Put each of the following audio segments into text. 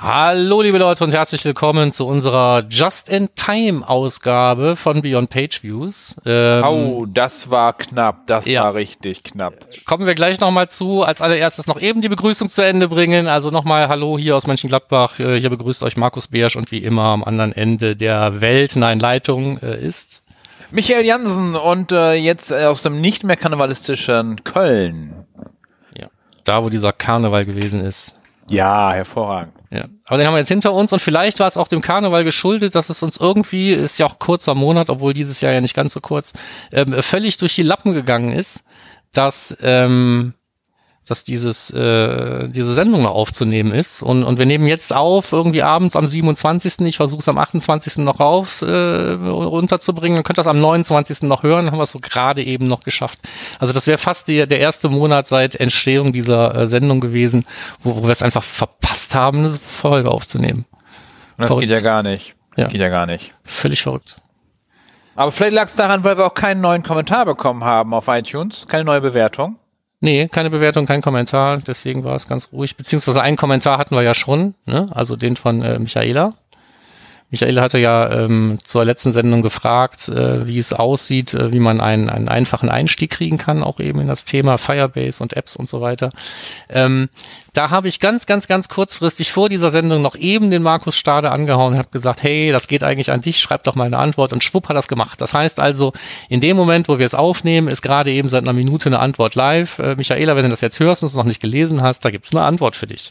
Hallo liebe Leute und herzlich willkommen zu unserer Just-in-Time-Ausgabe von Beyond Page Views. Ähm, oh, das war knapp, das ja. war richtig knapp. Kommen wir gleich nochmal zu. Als allererstes noch eben die Begrüßung zu Ende bringen. Also nochmal Hallo hier aus Mönchengladbach. Äh, hier begrüßt euch Markus Beersch und wie immer am anderen Ende der Welt, nein, Leitung äh, ist Michael Jansen und äh, jetzt aus dem nicht mehr karnevalistischen Köln. Ja, da wo dieser Karneval gewesen ist. Ja, hervorragend. Ja. Aber den haben wir jetzt hinter uns und vielleicht war es auch dem Karneval geschuldet, dass es uns irgendwie, ist ja auch kurzer Monat, obwohl dieses Jahr ja nicht ganz so kurz, ähm, völlig durch die Lappen gegangen ist, dass ähm, dass dieses, äh, diese Sendung noch aufzunehmen ist. Und, und wir nehmen jetzt auf, irgendwie abends am 27. Ich versuche es am 28. noch rauf äh, runterzubringen. Dann könnt ihr das am 29. noch hören. Dann haben wir es so gerade eben noch geschafft. Also das wäre fast die, der erste Monat seit Entstehung dieser äh, Sendung gewesen, wo, wo wir es einfach verpasst haben, eine Folge aufzunehmen. Und das verrückt. geht ja gar nicht. Ja. Geht ja gar nicht. Völlig verrückt. Aber vielleicht lag es daran, weil wir auch keinen neuen Kommentar bekommen haben auf iTunes, keine neue Bewertung. Nee, keine Bewertung, kein Kommentar, deswegen war es ganz ruhig. Beziehungsweise einen Kommentar hatten wir ja schon, ne? also den von äh, Michaela. Michaela hatte ja ähm, zur letzten Sendung gefragt, äh, wie es aussieht, äh, wie man einen, einen einfachen Einstieg kriegen kann, auch eben in das Thema Firebase und Apps und so weiter. Ähm, da habe ich ganz, ganz, ganz kurzfristig vor dieser Sendung noch eben den Markus Stade angehauen und habe gesagt, hey, das geht eigentlich an dich, schreib doch mal eine Antwort und schwupp hat das gemacht. Das heißt also, in dem Moment, wo wir es aufnehmen, ist gerade eben seit einer Minute eine Antwort live. Äh, Michaela, wenn du das jetzt hörst und es noch nicht gelesen hast, da gibt's eine Antwort für dich.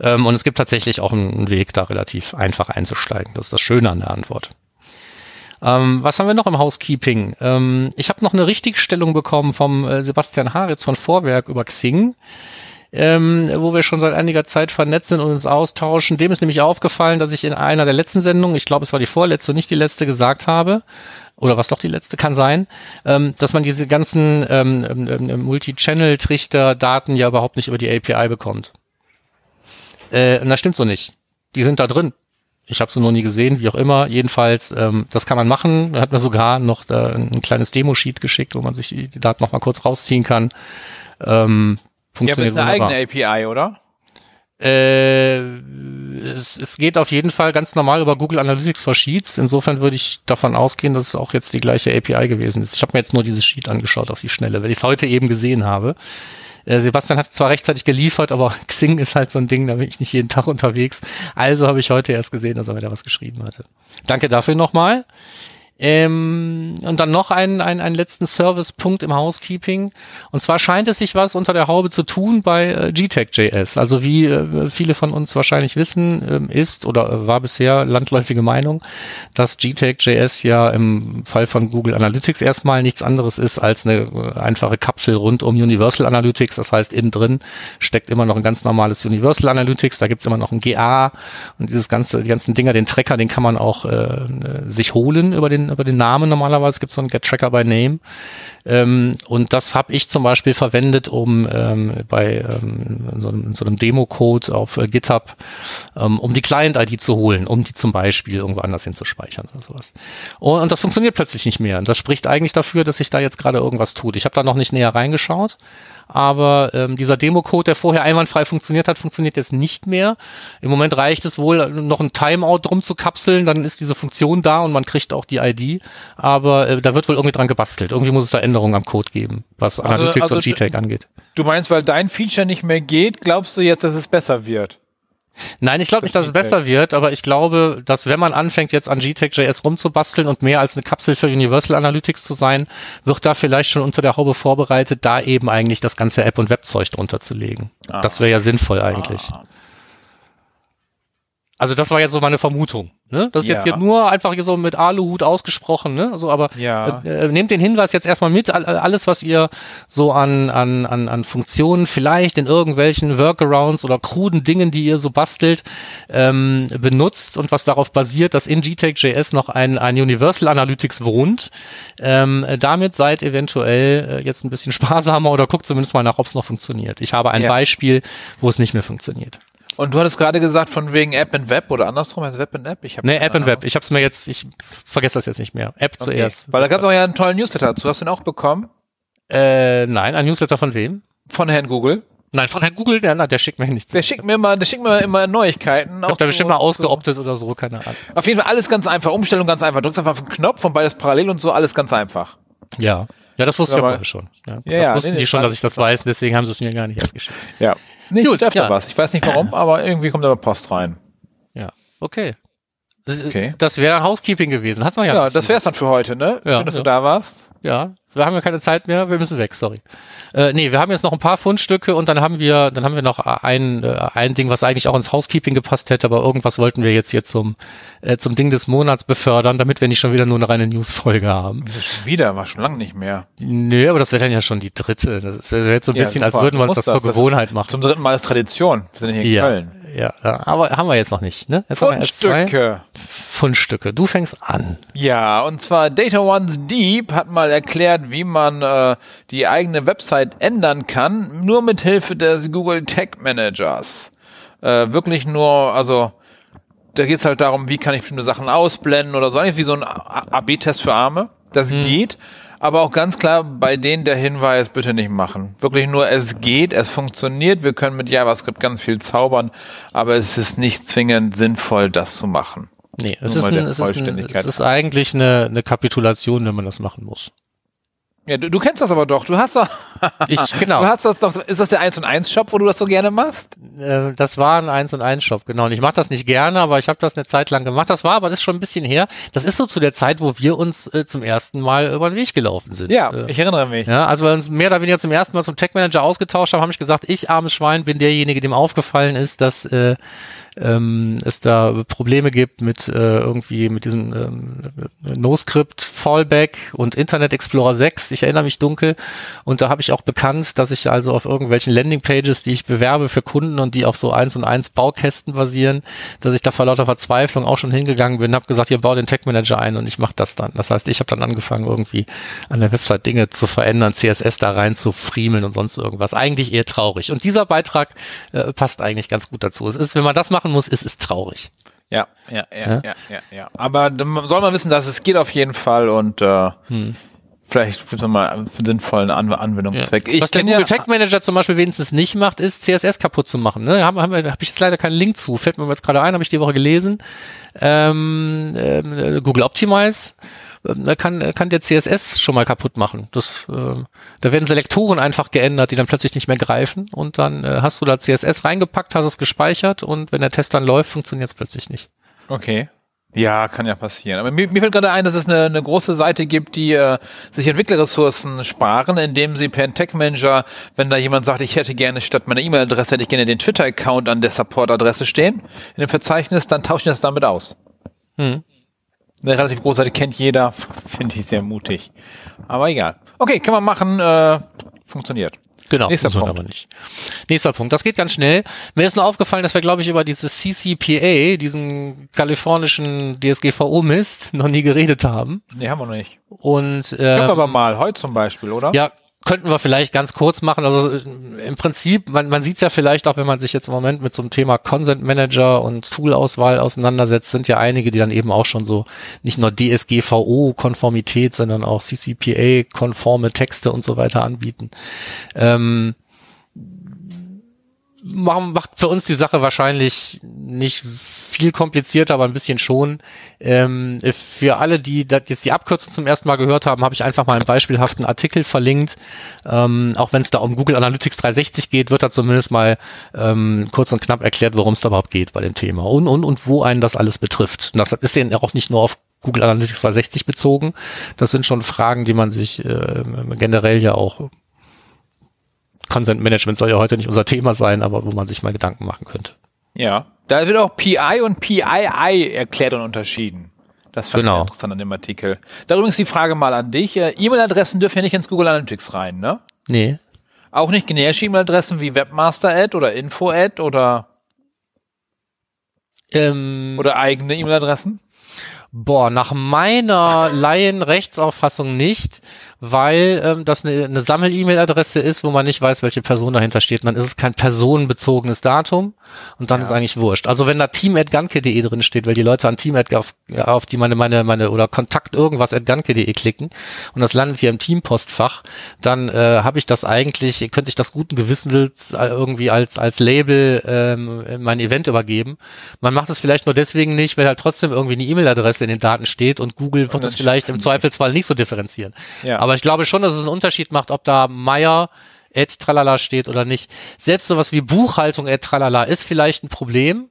Ähm, und es gibt tatsächlich auch einen Weg, da relativ einfach einzusteigen. Das ist das Schöne an der Antwort. Ähm, was haben wir noch im Housekeeping? Ähm, ich habe noch eine Richtigstellung bekommen vom äh, Sebastian Haritz von Vorwerk über Xing ähm, wo wir schon seit einiger Zeit vernetzt sind und uns austauschen. Dem ist nämlich aufgefallen, dass ich in einer der letzten Sendungen, ich glaube, es war die vorletzte und nicht die letzte, gesagt habe, oder was doch die letzte kann sein, ähm, dass man diese ganzen ähm, ähm, ähm Multi-Channel-Trichter-Daten ja überhaupt nicht über die API bekommt. Äh, und das stimmt so nicht. Die sind da drin. Ich habe sie noch nie gesehen, wie auch immer. Jedenfalls, ähm, das kann man machen. Da hat mir sogar noch äh, ein kleines Demo-Sheet geschickt, wo man sich die, Daten noch mal kurz rausziehen kann. Ähm, Funktioniert ja, aber ist eine eigene API, oder? Äh, es, es geht auf jeden Fall ganz normal über Google Analytics for Sheets. Insofern würde ich davon ausgehen, dass es auch jetzt die gleiche API gewesen ist. Ich habe mir jetzt nur dieses Sheet angeschaut auf die Schnelle, weil ich es heute eben gesehen habe. Äh, Sebastian hat zwar rechtzeitig geliefert, aber Xing ist halt so ein Ding, da bin ich nicht jeden Tag unterwegs. Also habe ich heute erst gesehen, dass er mir da was geschrieben hatte. Danke dafür nochmal. Ähm, und dann noch einen, einen, einen letzten Servicepunkt im Housekeeping. Und zwar scheint es sich was unter der Haube zu tun bei äh, GTEC.js. Also wie äh, viele von uns wahrscheinlich wissen, äh, ist oder äh, war bisher landläufige Meinung, dass GTEC.js ja im Fall von Google Analytics erstmal nichts anderes ist als eine äh, einfache Kapsel rund um Universal Analytics. Das heißt, innen drin steckt immer noch ein ganz normales Universal Analytics. Da gibt's immer noch ein GA und dieses ganze, die ganzen Dinger, den Tracker, den kann man auch äh, sich holen über den über den Namen normalerweise. gibt Es so einen Get Tracker by Name. Ähm, und das habe ich zum Beispiel verwendet, um ähm, bei ähm, so einem, so einem Demo-Code auf äh, GitHub, ähm, um die Client-ID zu holen, um die zum Beispiel irgendwo anders hinzuspeichern oder sowas. Und, und das funktioniert plötzlich nicht mehr. Und das spricht eigentlich dafür, dass sich da jetzt gerade irgendwas tut. Ich habe da noch nicht näher reingeschaut, aber ähm, dieser Demo-Code, der vorher einwandfrei funktioniert hat, funktioniert jetzt nicht mehr. Im Moment reicht es wohl, noch ein Timeout drum zu kapseln, dann ist diese Funktion da und man kriegt auch die ID, aber äh, da wird wohl irgendwie dran gebastelt. Irgendwie muss es da Änderungen am Code geben, was also, Analytics also, und GTAG angeht. Du meinst, weil dein Feature nicht mehr geht, glaubst du jetzt, dass es besser wird? Nein, ich glaube nicht, dass es besser wird, aber ich glaube, dass wenn man anfängt, jetzt an GTEC.js rumzubasteln und mehr als eine Kapsel für Universal Analytics zu sein, wird da vielleicht schon unter der Haube vorbereitet, da eben eigentlich das ganze App- und Webzeug drunter zu legen. Ah. Das wäre ja sinnvoll eigentlich. Ah. Also das war jetzt so meine Vermutung. Ne? Das ist Ja. jetzt hier nur einfach hier so mit Aluhut ausgesprochen. Ne? Also, aber Ja. äh, äh, nehmt den Hinweis jetzt erstmal mit. All- Alles, was ihr so an, an, an, an Funktionen vielleicht in irgendwelchen Workarounds oder kruden Dingen, die ihr so bastelt, ähm, benutzt und was darauf basiert, dass in GTEC.js noch ein, ein Universal Analytics wohnt. Ähm, äh, damit seid eventuell äh, jetzt ein bisschen sparsamer oder guckt zumindest mal nach, ob es noch funktioniert. Ich habe ein Ja. Beispiel, wo es nicht mehr funktioniert. Und du hattest gerade gesagt, von wegen App and Web oder andersrum, heißt Web and App? Ich hab Nee, App Ahnung. Web. Ich habe es mir jetzt, ich vergesse das jetzt nicht mehr. App Okay. zuerst. Weil da gab es auch ja einen tollen Newsletter dazu. Hast du den auch bekommen? Äh, nein, ein Newsletter von wem? Von Herrn Google. Nein, von Herrn Google, der, der schickt mir nichts. Der schickt mir immer, der schickt mir immer Neuigkeiten. ich glaub, der bestimmt mal ausgeoptet oder so, keine Ahnung. Auf jeden Fall alles ganz einfach. Umstellung ganz einfach. Drückst einfach auf den Knopf und beides parallel und so, alles ganz einfach. Ja. Ja, das wusste ich Aber- vorher schon. Ja, Ja, das ja, wussten nee, die schon, das dass ich das weiß, deswegen haben sie es mir gar nicht erst geschickt. Ja. Nee, Gut, öfter ja. was. Ich weiß nicht warum, aber irgendwie kommt da Post rein. Ja, okay. Das- Okay. Das wäre Housekeeping gewesen. Hat man ja. Ja, das wär's dann für heute, ne? Ja, Schön, dass ja. du da warst. Ja, wir haben ja keine Zeit mehr, wir müssen weg, sorry. Äh, nee, wir haben jetzt noch ein paar Fundstücke und dann haben wir, dann haben wir noch ein, äh, ein Ding, was eigentlich auch ins Housekeeping gepasst hätte, aber irgendwas wollten wir jetzt hier zum, äh, zum Ding des Monats befördern, damit wir nicht schon wieder nur eine reine Newsfolge haben. Schon wieder? War schon lange nicht mehr. Nö, aber das wäre dann ja schon die dritte. Das ist wäre jetzt so ein Ja, bisschen, als super. würden wir uns das zur das. Gewohnheit machen. Zum dritten Mal ist Tradition. Wir sind hier in ja, Köln. ja, aber haben wir jetzt noch nicht, ne? Jetzt Fundstücke. Fundstücke. Du fängst an. Ja, und zwar Data One's Deep hat mal erklärt, wie man äh, die eigene Website ändern kann, nur mit Hilfe des Google Tag Managers. Äh, wirklich nur, also da geht's halt darum, wie kann ich bestimmte Sachen ausblenden oder so, eigentlich wie so ein AB-Test für Arme. Das geht, aber auch ganz klar bei denen der Hinweis, bitte nicht machen. Wirklich nur, es geht, es funktioniert, wir können mit JavaScript ganz viel zaubern, aber es ist nicht zwingend sinnvoll, das zu machen. Nee, es ist, ein, es, ist ein, es ist eigentlich eine, eine Kapitulation, wenn man das machen muss. Ja, du, du kennst das aber doch. Du hast doch, Ich, genau. du hast das doch. Ist das der 1 und 1 Shop, wo du das so gerne machst? Äh, das war ein 1 und 1 Shop, genau. Und ich mache das nicht gerne, aber ich habe das eine Zeit lang gemacht. Das war aber das ist schon ein bisschen her. Das ist so zu der Zeit, wo wir uns äh, zum ersten Mal über den Weg gelaufen sind. Ja, Äh, ich erinnere mich. Ja, also wir uns mehr oder weniger zum ersten Mal zum Tech Manager ausgetauscht haben, habe ich gesagt, ich armes Schwein bin derjenige, dem aufgefallen ist, dass äh, ähm, es da Probleme gibt mit äh, irgendwie mit diesem ähm, NoScript Fallback und Internet Explorer 6. Ich erinnere mich dunkel und da habe ich auch bekannt, dass ich also auf irgendwelchen Landingpages, die ich bewerbe für Kunden und die auf so eins und eins Baukästen basieren, dass ich da vor lauter Verzweiflung auch schon hingegangen bin, habe gesagt, ihr baut den Tech Manager ein und ich mache das dann. Das heißt, ich habe dann angefangen irgendwie an der Website Dinge zu verändern, CSS da rein zu friemeln und sonst irgendwas. Eigentlich eher traurig. Und dieser Beitrag äh, passt eigentlich ganz gut dazu. Es ist, wenn man das machen muss, ist es traurig. Ja, ja, ja, Ja? ja, ja, ja. Aber dann soll man wissen, dass es geht auf jeden Fall und äh, vielleicht für so mal einen sinnvollen An Anwendungszweck. Ich Was der Google ja, Tag Manager zum Beispiel wenigstens nicht macht, ist CSS kaputt zu machen. Ne? Haben wir, hab ich jetzt leider keinen Link zu. Fällt mir jetzt gerade ein, habe ich die Woche gelesen. Ähm, ähm, Google Optimize da kann, kann der CSS schon mal kaputt machen. Das, ähm, da werden Selektoren einfach geändert, die dann plötzlich nicht mehr greifen und dann äh, hast du da CSS reingepackt, hast es gespeichert und wenn der Test dann läuft, funktioniert es plötzlich nicht. Okay. Ja, kann ja passieren. Aber mir, mir fällt gerade ein, dass es eine, eine große Seite gibt, die äh, sich Entwicklerressourcen sparen, indem sie per Tech Manager, wenn da jemand sagt, ich hätte gerne statt meiner E-Mail-Adresse hätte ich gerne den Twitter-Account an der Support-Adresse stehen in dem Verzeichnis, dann tauschen das damit aus. Hm. Eine relativ große Seite kennt jeder, finde ich sehr mutig. Aber egal. Okay, kann man machen, äh, funktioniert. Genau, Nächster Punkt. aber nicht. Nächster Punkt. Das geht ganz schnell. Mir ist nur aufgefallen, dass wir, glaube ich, über dieses CCPA, diesen kalifornischen DSGVO-Mist, noch nie geredet haben. Nee, haben wir noch nicht. Und Können wir aber mal, heute zum Beispiel, oder? ja, könnten wir vielleicht ganz kurz machen. Also äh, im Prinzip, man, man sieht es ja vielleicht auch, wenn man sich jetzt im Moment mit so einem Thema Consent Manager und Toolauswahl auseinandersetzt, sind ja einige, die dann eben auch schon so nicht nur DSGVO-Konformität, sondern auch CCPA-konforme Texte und so weiter anbieten. Ähm, macht für uns die Sache wahrscheinlich nicht viel komplizierter, aber ein bisschen schon. Ähm, für alle, die das jetzt die Abkürzung zum ersten Mal gehört haben, habe ich einfach mal einen beispielhaften Artikel verlinkt. Ähm, auch wenn es da um Google Analytics 360 geht, wird da zumindest mal ähm, kurz und knapp erklärt, worum es da überhaupt geht bei dem Thema und, und, und wo einen das alles betrifft. Und das ist ja auch nicht nur auf Google Analytics 360 bezogen. Das sind schon Fragen, die man sich äh, generell ja auch Consent Management soll ja heute nicht unser Thema sein, aber wo man sich mal Gedanken machen könnte. Ja. Da wird auch PI und PII erklärt und unterschieden. Das fand Genau. ich interessant an dem Artikel. Da übrigens die Frage mal an dich. Äh, E-Mail-Adressen dürfen ja nicht ins Google Analytics rein, ne? Nee. Auch nicht generische E-Mail-Adressen wie Webmaster-Ad oder Info-Ad oder, Ähm, oder eigene E-Mail-Adressen? Boah, nach meiner Laienrechtsauffassung nicht, weil ähm, das eine, eine Sammel-E-Mail-Adresse ist, wo man nicht weiß, welche Person dahinter steht. Und dann ist es kein personenbezogenes Datum und dann ist eigentlich wurscht. Also wenn da team.ganke.de drin steht, weil die Leute an team auf, auf die meine, meine, meine oder Kontakt irgendwas at ganke.de klicken und das landet hier im Teampostfach, dann äh, habe ich das eigentlich, könnte ich das guten Gewissens äh, irgendwie als, als Label ähm, in mein Event übergeben. Man macht es vielleicht nur deswegen nicht, weil halt trotzdem irgendwie eine E-Mail-Adresse in den Daten steht und Google wird das vielleicht im. Zweifelsfall nicht so differenzieren. Ja. Aber ich glaube schon, dass es einen Unterschied macht, ob da Meier at tralala steht oder nicht. Selbst sowas wie Buchhaltung at tralala ist vielleicht ein Problem,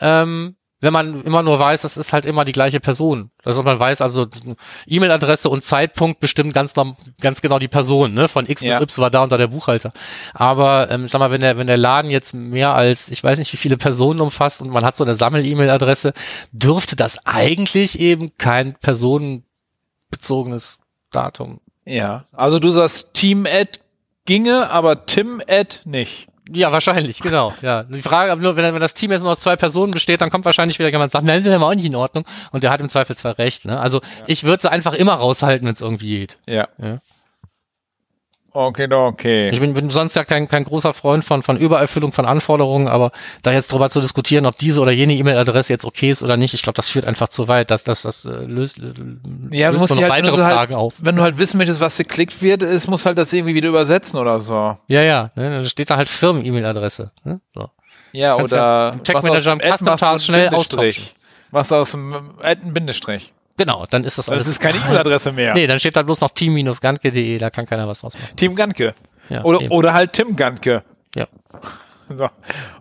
ähm, wenn man immer nur weiß, das ist halt immer die gleiche Person. Also man weiß also E-Mail-Adresse und Zeitpunkt bestimmt ganz, ganz genau die Person, ne? Von X Ja. bis Y war da unter der Buchhalter. Aber ähm, sag mal, wenn der, wenn der Laden jetzt mehr als, ich weiß nicht, wie viele Personen umfasst und man hat so eine Sammel-E-Mail-Adresse, dürfte das eigentlich eben kein personenbezogenes Datum Ja. Also du sagst Team-Ad ginge, aber Tim-Ad nicht. Ja, wahrscheinlich, genau. Ja. Die Frage, nur, wenn, wenn das Team jetzt nur aus zwei Personen besteht, dann kommt wahrscheinlich wieder jemand und sagt, nein, das ist auch nicht in Ordnung. Und der hat im Zweifelsfall recht. Ne? Also ich würde sie einfach immer raushalten, wenn es irgendwie geht. Ja. Ja. Okay, okay. Ich bin, bin sonst ja kein, kein großer Freund von, von Übererfüllung von Anforderungen, aber da jetzt drüber zu diskutieren, ob diese oder jene E-Mail-Adresse jetzt okay ist oder nicht, ich glaube, das führt einfach zu weit. Das, das, das äh, löst, äh, Ja, du löst musst nur dich noch halt, wenn weitere du halt, Fragen auf. wenn du halt wissen möchtest, was geklickt wird, ist, musst halt das irgendwie wieder übersetzen oder so. Ja, ja. Ne? Da steht da halt Firmen-E-Mail-Adresse. Ne? So. Ja, Kannst oder ja im Tag was aus Manager dem im Ad Custom machst du Task einen schnell Bindestrich. austauschen. Was aus dem einen Bindestrich. Genau, dann ist das Das alles. ist keine E-Mail-Adresse mehr. Nee, dann steht da bloß noch team-ganke.de, da kann keiner was draus machen. Team Ganke. Ja, oder, eben. oder halt Tim Ganke. Ja. So.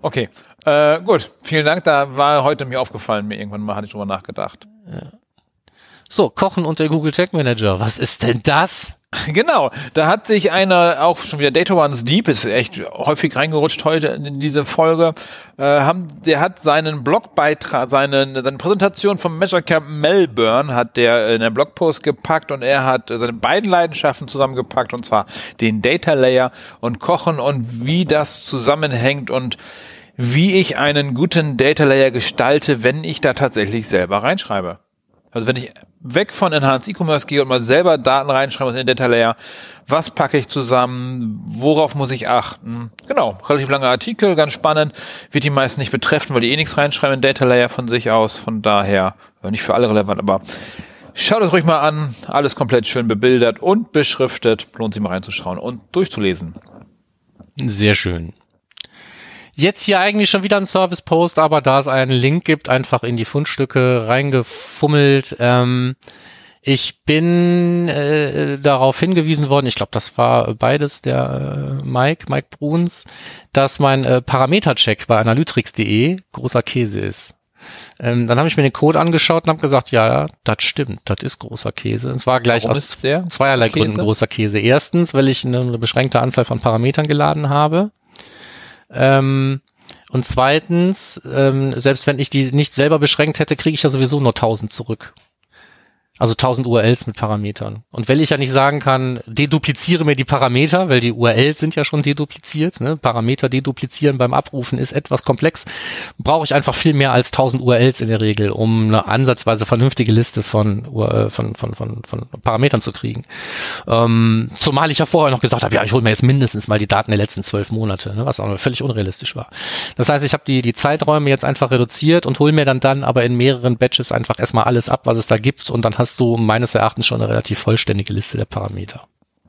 Okay. Äh, gut. Vielen Dank. Da war heute mir aufgefallen, mir irgendwann mal hatte ich drüber nachgedacht. So, Kochen und der Google Tag Manager. Was ist denn das? Genau, da hat sich einer auch schon wieder Data One's Deep ist echt häufig reingerutscht heute in diese Folge. Äh, haben, der hat seinen Blogbeitrag, seine, seine Präsentation vom Measure Camp Melbourne hat der in der Blogpost gepackt und er hat seine beiden Leidenschaften zusammengepackt und zwar den Data Layer und Kochen und wie das zusammenhängt und wie ich einen guten Data Layer gestalte, wenn ich da tatsächlich selber reinschreibe. Also wenn ich weg von Enhanced E-Commerce gehe und mal selber Daten reinschreibe in den Data Layer, was packe ich zusammen, worauf muss ich achten? Genau, relativ langer Artikel, ganz spannend, wird die meisten nicht betreffen, weil die eh nichts reinschreiben in Data Layer von sich aus, von daher äh, nicht für alle relevant, aber schaut es ruhig mal an, alles komplett schön bebildert und beschriftet, lohnt sich mal reinzuschauen und durchzulesen. Sehr schön. Jetzt hier eigentlich schon wieder ein Service-Post, aber da es einen Link gibt, einfach in die Fundstücke reingefummelt. Ähm, ich bin äh, darauf hingewiesen worden, ich glaube, das war beides der äh, Mike, Mike Bruns, dass mein äh, Parametercheck bei analytrix.de großer Käse ist. Ähm, dann habe ich mir den Code angeschaut und habe gesagt, ja, das stimmt, das ist großer Käse. Es war gleich Warum aus zweierlei Käse? Gründen großer Käse. Erstens, weil ich eine, eine beschränkte Anzahl von Parametern geladen habe. Ähm, und zweitens, ähm, selbst wenn ich die nicht selber beschränkt hätte, kriege ich ja sowieso nur 1000 zurück. Also 1000 URLs mit Parametern. Und wenn ich ja nicht sagen kann, dedupliziere mir die Parameter, weil die URLs sind ja schon dedupliziert, ne? Parameter deduplizieren beim Abrufen ist etwas komplex, brauche ich einfach viel mehr als 1000 URLs in der Regel, um eine ansatzweise vernünftige Liste von, URL von, von, von, von Parametern zu kriegen. Ähm, zumal ich ja vorher noch gesagt habe, ja, ich hole mir jetzt mindestens mal die Daten der letzten zwölf Monate, ne? was auch völlig unrealistisch war. Das heißt, ich habe die, die Zeiträume jetzt einfach reduziert und hole mir dann dann aber in mehreren Batches einfach erstmal alles ab, was es da gibt und dann hast du meines Erachtens schon eine relativ vollständige Liste der Parameter.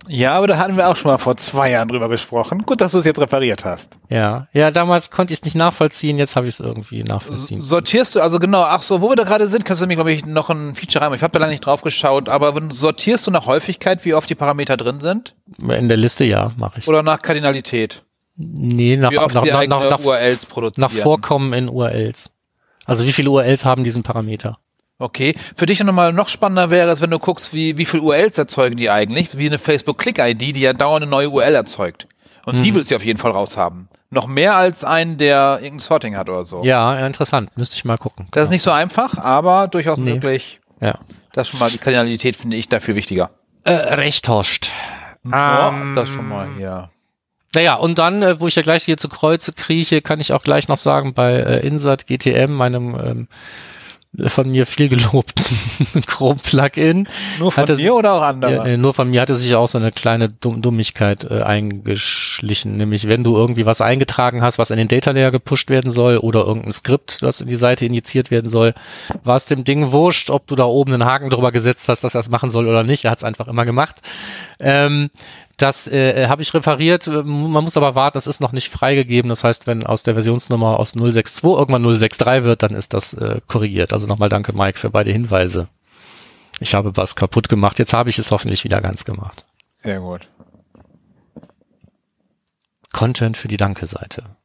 Ja, aber da hatten wir auch schon mal vor zwei Jahren drüber gesprochen. Gut, dass du es jetzt repariert hast. Ja, ja, damals konnte ich es nicht nachvollziehen, jetzt habe ich es irgendwie nachvollziehen. Sortierst du, also genau, ach so, wo wir da gerade sind, kannst du mir, glaube ich, noch ein Feature rein. Ich habe da lange nicht drauf geschaut, aber sortierst du nach Häufigkeit, wie oft die Parameter drin sind? In der Liste ja, mache ich. Oder nach Kardinalität? Nee, nach, Wie oft nach, die nach, nach, URLs produzieren? nach Vorkommen in URLs. Also wie viele URLs haben diesen Parameter? Okay. Für dich nochmal noch spannender wäre es, wenn du guckst, wie, wie viel URLs erzeugen die eigentlich, wie eine Facebook-Click-ID, die ja dauernd eine neue URL erzeugt. Und Mhm. die willst du auf jeden Fall raushaben. Noch mehr als einen, der irgendein Sorting hat oder so. Ja, interessant. Müsste ich mal gucken. Das ist nicht so einfach, aber durchaus Nee. möglich. Ja. Das ist schon mal, die Kardinalität finde ich dafür wichtiger. Äh, recht Horst. Ja, Ähm, das schon mal hier. Naja, und dann, äh, wo ich ja gleich hier zu Kreuze krieche, kann ich auch gleich noch sagen, bei äh, Insert GTM, meinem ähm, von mir viel gelobten Chrome-Plugin, Nur von hatte- dir oder auch andere? Ja, äh, nur von mir hatte sich auch so eine kleine Dumm Dummigkeit äh, eingeschlichen. Nämlich, wenn du irgendwie was eingetragen hast, was in den Data Layer gepusht werden soll oder irgendein Skript, das in die Seite injiziert werden soll, war es dem Ding wurscht, ob du da oben einen Haken drüber gesetzt hast, dass er es machen soll oder nicht. Er hat es einfach immer gemacht. Ähm, das äh, habe ich repariert. Ähm, Man muss aber warten, das ist noch nicht freigegeben. Das heißt, wenn aus der Versionsnummer aus 062 irgendwann 063 wird, dann ist das äh, korrigiert. Also nochmal danke, Mike, für beide Hinweise. Ich habe was kaputt gemacht. Jetzt habe ich es hoffentlich wieder ganz gemacht. Sehr gut. Content für die Danke-Seite.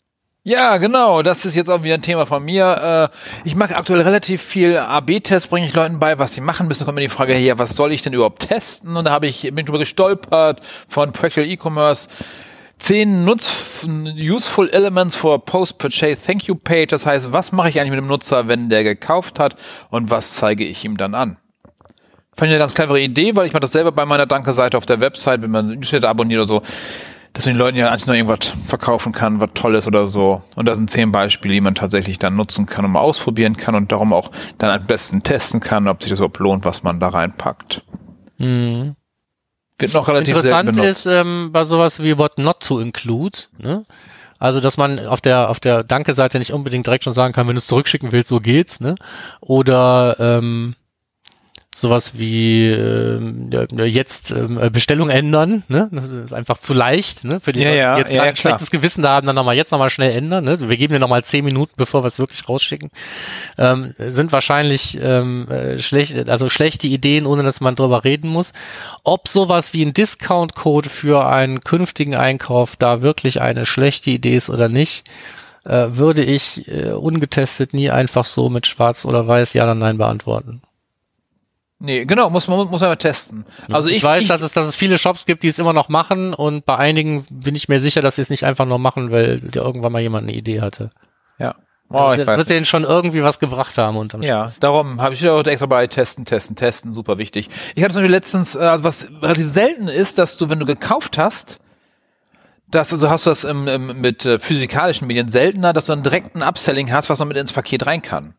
Ja, genau. Das ist jetzt auch wieder ein Thema von mir. Äh, ich mache aktuell relativ viel AB-Tests, bringe ich Leuten bei, was sie machen müssen. Kommt mir die Frage her, was soll ich denn überhaupt testen? Und da habe ich bin drüber gestolpert von Practical E-Commerce. Zehn Nutz useful elements for post-purchase thank you page. Das heißt, was mache ich eigentlich mit dem Nutzer, wenn der gekauft hat und was zeige ich ihm dann an? Fand ich eine ganz clevere Idee, weil ich mache das selber bei meiner Danke-Seite auf der Website, wenn man Newsletter abonniert oder so, dass man den Leuten ja eigentlich noch irgendwas verkaufen kann, was Tolles oder so. Und da sind zehn Beispiele, die man tatsächlich dann nutzen kann und mal ausprobieren kann und darum auch dann am besten testen kann, ob sich das überhaupt lohnt, was man da reinpackt. Mhm. Wird noch relativ Interessant selten benutzt. ist ähm, bei sowas wie What Not to Include. Ne? Also, dass man auf der auf der Danke-Seite nicht unbedingt direkt schon sagen kann, wenn du es zurückschicken willst, so geht's. Ne? Oder ähm, sowas wie ja, jetzt ähm, Bestellung ändern, ne? Das ist einfach zu leicht, ne? Für die Ja, ja, die jetzt ja, ein schlechtes Gewissen da haben, dann nochmal jetzt nochmal schnell ändern. Ne? Wir geben dir nochmal zehn Minuten, bevor wir es wirklich rausschicken. Ähm, sind wahrscheinlich ähm, äh, schlecht, also schlechte Ideen, ohne dass man drüber reden muss. Ob sowas wie ein Discount-Code für einen künftigen Einkauf da wirklich eine schlechte Idee ist oder nicht, äh, würde ich äh, ungetestet nie einfach so mit Schwarz oder Weiß Ja oder Nein beantworten. Nee, genau, muss man muss man testen. Also ich, ich, weiß, dass es, dass es viele Shops gibt, die es immer noch machen und bei einigen bin ich mir sicher, dass sie es nicht einfach nur machen, weil irgendwann mal jemand eine Idee hatte. ja. Oh, ich das weiß. wird denen schon irgendwie was gebracht haben unterm Ja, darum habe ich auch extra bei testen, testen, testen, super wichtig. Ich hatte zum Beispiel letztens, äh, also was relativ selten ist, dass du, wenn du gekauft hast, dass, also hast du das im, im, mit äh, physikalischen Medien seltener, dass du dann direkt ein Upselling hast, was noch mit ins Paket rein kann.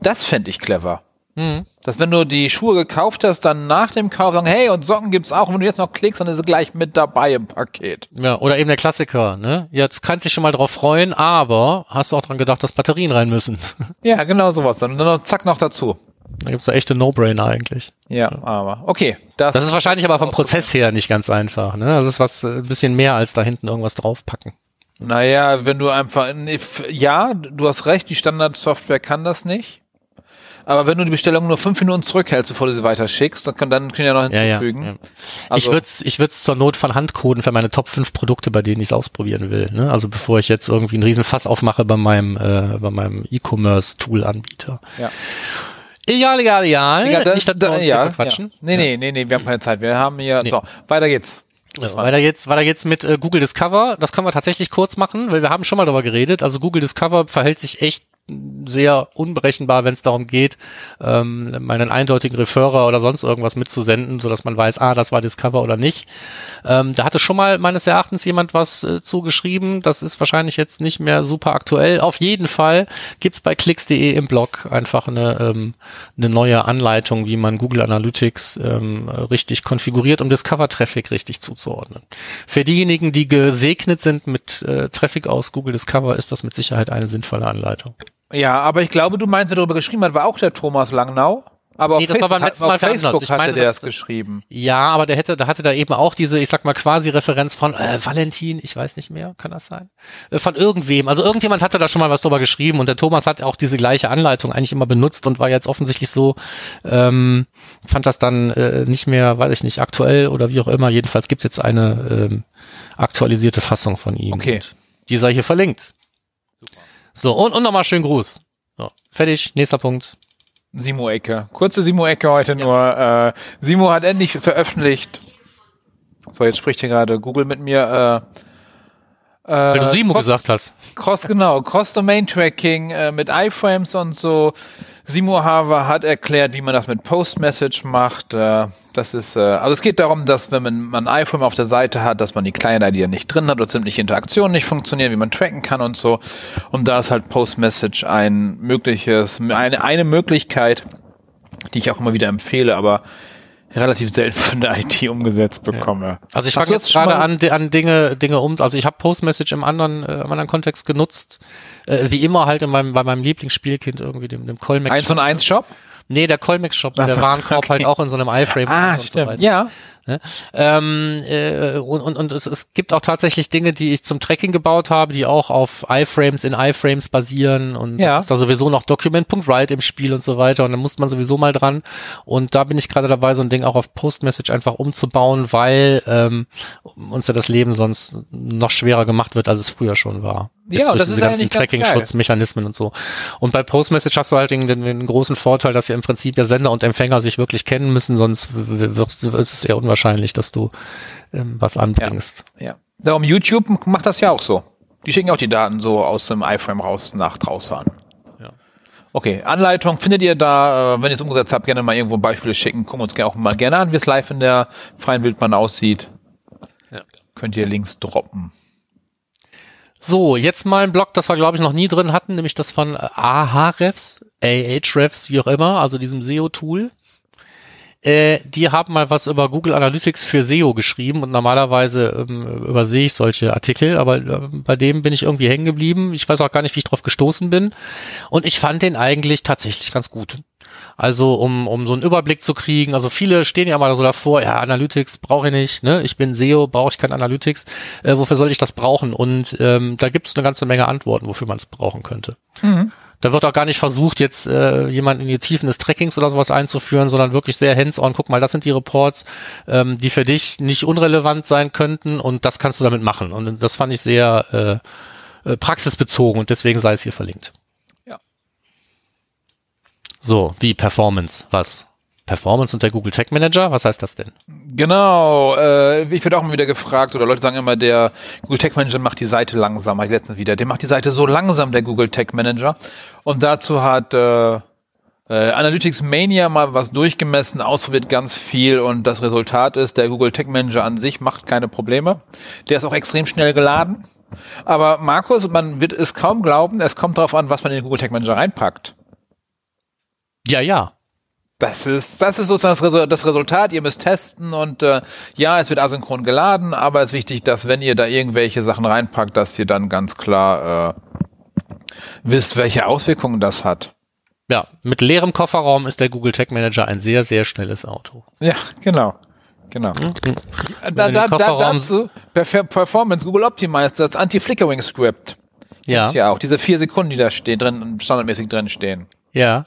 Das fände ich clever. Mhm. Dass wenn du die Schuhe gekauft hast, dann nach dem Kauf sagen, hey, und Socken gibt's auch, und wenn du jetzt noch klickst, dann ist sie gleich mit dabei im Paket. Ja, oder eben der Klassiker, ne? Jetzt kannst dich schon mal drauf freuen, aber hast du auch dran gedacht, dass Batterien rein müssen. Ja, genau sowas. Dann, dann noch zack noch dazu. Da gibt's da echte No-Brainer eigentlich. Ja, aber okay. Das, Das ist wahrscheinlich aber vom Prozess her nicht ganz einfach, ne? Das ist was äh, ein bisschen mehr als da hinten irgendwas draufpacken. Naja, wenn du einfach, ja, du hast recht, die Standardsoftware kann das nicht. Aber wenn du die Bestellung nur fünf Minuten zurückhältst, bevor du sie weiterschickst, dann kann dann können ja noch Ja, ja. hinzufügen. ja. Also- ich würde es ich würd's zur Not von Hand coden für meine Top 5 Produkte, bei denen ich es ausprobieren will. Ne? Also bevor ich jetzt irgendwie einen riesen Fass aufmache bei meinem, äh, bei meinem E-Commerce-Tool-Anbieter. Ja. Egal, egal, egal. Egal, da- Nicht, dass wir da- uns ja, quatschen. Ja. Nee, nee, nee, nee, wir haben keine Zeit. Wir haben hier, Nee. so, weiter geht's. Ja, weiter geht's, weiter geht's mit äh, Google Discover. Das können wir tatsächlich kurz machen, weil wir haben schon mal darüber geredet. Also Google Discover verhält sich echt sehr unberechenbar, wenn es darum geht, ähm, meinen eindeutigen Referrer oder sonst irgendwas mitzusenden, so dass man weiß, ah, das war Discover oder nicht. Ähm, da hatte schon mal meines Erachtens jemand was äh, zugeschrieben. Das ist wahrscheinlich jetzt nicht mehr super aktuell. Auf jeden Fall gibt's bei clicks.de im Blog einfach eine, ähm, eine neue Anleitung, wie man Google Analytics ähm, richtig konfiguriert, um Discover-Traffic richtig zuzuordnen. Für diejenigen, die gesegnet sind mit äh, Traffic aus Google Discover, ist das mit Sicherheit eine sinnvolle Anleitung. Ja, aber ich glaube, du meinst, wer darüber geschrieben hat, war auch der Thomas Langnau. Aber auf Nee, das war beim Facebook, letzten Mal. Facebook Ich hatte meine, der das- geschrieben. Ja, aber der hätte, da hatte da eben auch diese, ich sag mal, quasi Referenz von äh, Valentin, ich weiß nicht mehr, kann das sein? Äh, von irgendwem. Also irgendjemand hatte da schon mal was drüber geschrieben und der Thomas hat auch diese gleiche Anleitung eigentlich immer benutzt und war jetzt offensichtlich so, ähm, fand das dann äh, nicht mehr, weiß ich nicht, aktuell oder wie auch immer. Jedenfalls gibt's jetzt eine ähm, aktualisierte Fassung von ihm. Okay. Die sei hier verlinkt. So, und, und nochmal schönen Gruß. So, fertig, nächster Punkt. Simo-Ecke. Kurze Simo-Ecke heute nur. Äh, Simo hat endlich veröffentlicht. So, jetzt spricht hier gerade Google mit mir. Weil du Simo Cross- gesagt hast. Cross, genau, Cross-Domain-Tracking äh, mit iFrames und so. Simo Hava hat erklärt, wie man das mit Post-Message macht. Äh, das ist, äh, also es geht darum, dass wenn man, man ein iFrame auf der Seite hat, dass man die Client-ID ja nicht drin hat oder sämtliche Interaktionen nicht funktionieren, wie man tracken kann und so. Und da ist halt Post-Message ein mögliches, eine, eine Möglichkeit, die ich auch immer wieder empfehle, aber relativ selten von der IT umgesetzt bekomme. Also ich fange jetzt gerade an, an Dinge, Dinge um. Also ich habe Postmessage im anderen, äh, im anderen Kontext genutzt. Äh, wie immer halt in meinem, bei meinem Lieblingsspielkind irgendwie, dem, dem Colmex. Eins und eins Shop? Nee, der Colmex Shop, Ach der so, Warenkorb okay. halt auch in so einem iFrame. Ah, und so stimmt. weiter. ja. Ne? Ähm, äh, und und, und es, es gibt auch tatsächlich Dinge, die ich zum Tracking gebaut habe, die auch auf iFrames in iFrames basieren und Ja. ist da sowieso noch Document.write im Spiel und so weiter und dann muss man sowieso mal dran und da bin ich gerade dabei, so ein Ding auch auf Postmessage einfach umzubauen, weil ähm, uns ja das Leben sonst noch schwerer gemacht wird, als es früher schon war. Ja, Jetzt und durch das diese ist ganzen eigentlich. Tracking-Schutzmechanismen und so. Und bei Postmessage hast du halt den, den, den großen Vorteil, dass ja im Prinzip der Sender und Empfänger sich wirklich kennen müssen, sonst wird ist es eher unwahrscheinlich, dass du ähm, was anbringst. Ja. Darum YouTube macht das ja auch so. Die schicken auch die Daten so aus dem iFrame raus nach draußen an. Ja. Okay, Anleitung findet ihr da, äh, wenn ihr es umgesetzt habt, gerne mal irgendwo Beispiele schicken. Gucken wir uns gerne auch mal gerne an, wie es live in der freien Wildbahn aussieht. Ja. Könnt ihr Links droppen. So, jetzt mal ein Blog, das wir glaube ich noch nie drin hatten, nämlich das von Ahrefs, Ahrefs, wie auch immer, also diesem SEO-Tool. Äh, die haben mal was über Google Analytics für SEO geschrieben und normalerweise ähm, übersehe ich solche Artikel, aber äh, bei dem bin ich irgendwie hängen geblieben. Ich weiß auch gar nicht, wie ich drauf gestoßen bin. Und ich fand den eigentlich tatsächlich ganz gut. Also um, um so einen Überblick zu kriegen, also viele stehen ja mal so davor, ja, Analytics brauche ich nicht, ne? Ich bin SEO, brauche ich kein Analytics, äh, wofür soll ich das brauchen? Und ähm, da gibt es eine ganze Menge Antworten, wofür man es brauchen könnte. Da wird auch gar nicht versucht, jetzt äh, jemand in die Tiefen des Trackings oder sowas einzuführen, sondern wirklich sehr hands-on. Guck mal, das sind die Reports, ähm, die für dich nicht unrelevant sein könnten und das kannst du damit machen. Und das fand ich sehr äh, äh, praxisbezogen und deswegen sei es hier verlinkt. Ja. So, wie Performance, was? Performance und der Google Tag Manager, was heißt das denn? Genau, äh, ich werde auch immer wieder gefragt, oder Leute sagen immer, der Google Tag Manager macht die Seite langsam, habe ich letztens wieder, der macht die Seite so langsam, der Google Tag Manager. Und dazu hat äh, äh, Analytics Mania mal was durchgemessen, ausprobiert ganz viel und das Resultat ist, der Google Tag Manager an sich macht keine Probleme. Der ist auch extrem schnell geladen. Aber Markus, man wird es kaum glauben, es kommt darauf an, was man in den Google Tag Manager reinpackt. Ja, ja. Das ist, das ist sozusagen das, Resu- das Resultat. Ihr müsst testen und äh, ja, es wird asynchron geladen, aber es ist wichtig, dass wenn ihr da irgendwelche Sachen reinpackt, dass ihr dann ganz klar äh, wisst, welche Auswirkungen das hat. Ja, mit leerem Kofferraum ist der Google Tag Manager ein sehr, sehr schnelles Auto. Ja, genau. Genau. Hm? Da, den da, da, Kofferraum- dazu Perf- Performance, Google Optimize, das Anti-Flickering-Script. Ja, Ja, auch diese vier Sekunden, die da stehen, drin, standardmäßig drin stehen. ja.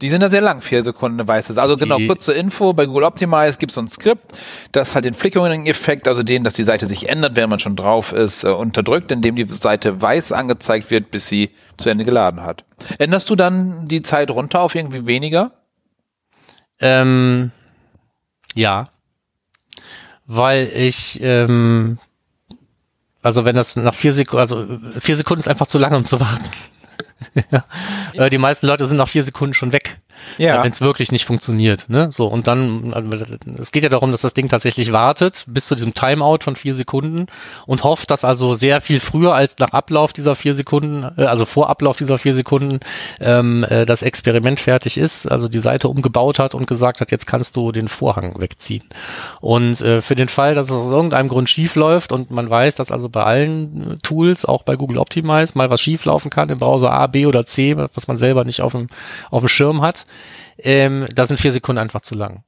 Die sind da sehr lang, vier Sekunden weiß es. Also genau, Die- kurz zur Info, bei Google Optimize gibt es so ein Skript, das halt den Flickering-Effekt, also den, dass die Seite sich ändert, während man schon drauf ist, äh, unterdrückt, indem die Seite weiß angezeigt wird, bis sie zu Ende geladen hat. Änderst du dann die Zeit runter auf irgendwie weniger? Ähm, ja. Weil ich, ähm, also wenn das nach vier Sekunden, also äh, vier Sekunden ist einfach zu lange, um zu warten. ja. Äh, Die meisten Leute sind nach vier Sekunden schon weg, Ja. wenn es wirklich nicht funktioniert. Ne? So, und dann, also, es geht ja darum, dass das Ding tatsächlich wartet bis zu diesem Timeout von vier Sekunden und hofft, dass also sehr viel früher als nach Ablauf dieser vier Sekunden, äh, also vor Ablauf dieser vier Sekunden, ähm, äh, das Experiment fertig ist, also die Seite umgebaut hat und gesagt hat, jetzt kannst du den Vorhang wegziehen. Und äh, für den Fall, dass es aus irgendeinem Grund schief läuft und man weiß, dass also bei allen äh, Tools, auch bei Google Optimize, mal was schief laufen kann im Browser A, B oder C, was man selber nicht auf dem, auf dem Schirm hat, ähm, da sind vier Sekunden einfach zu lang.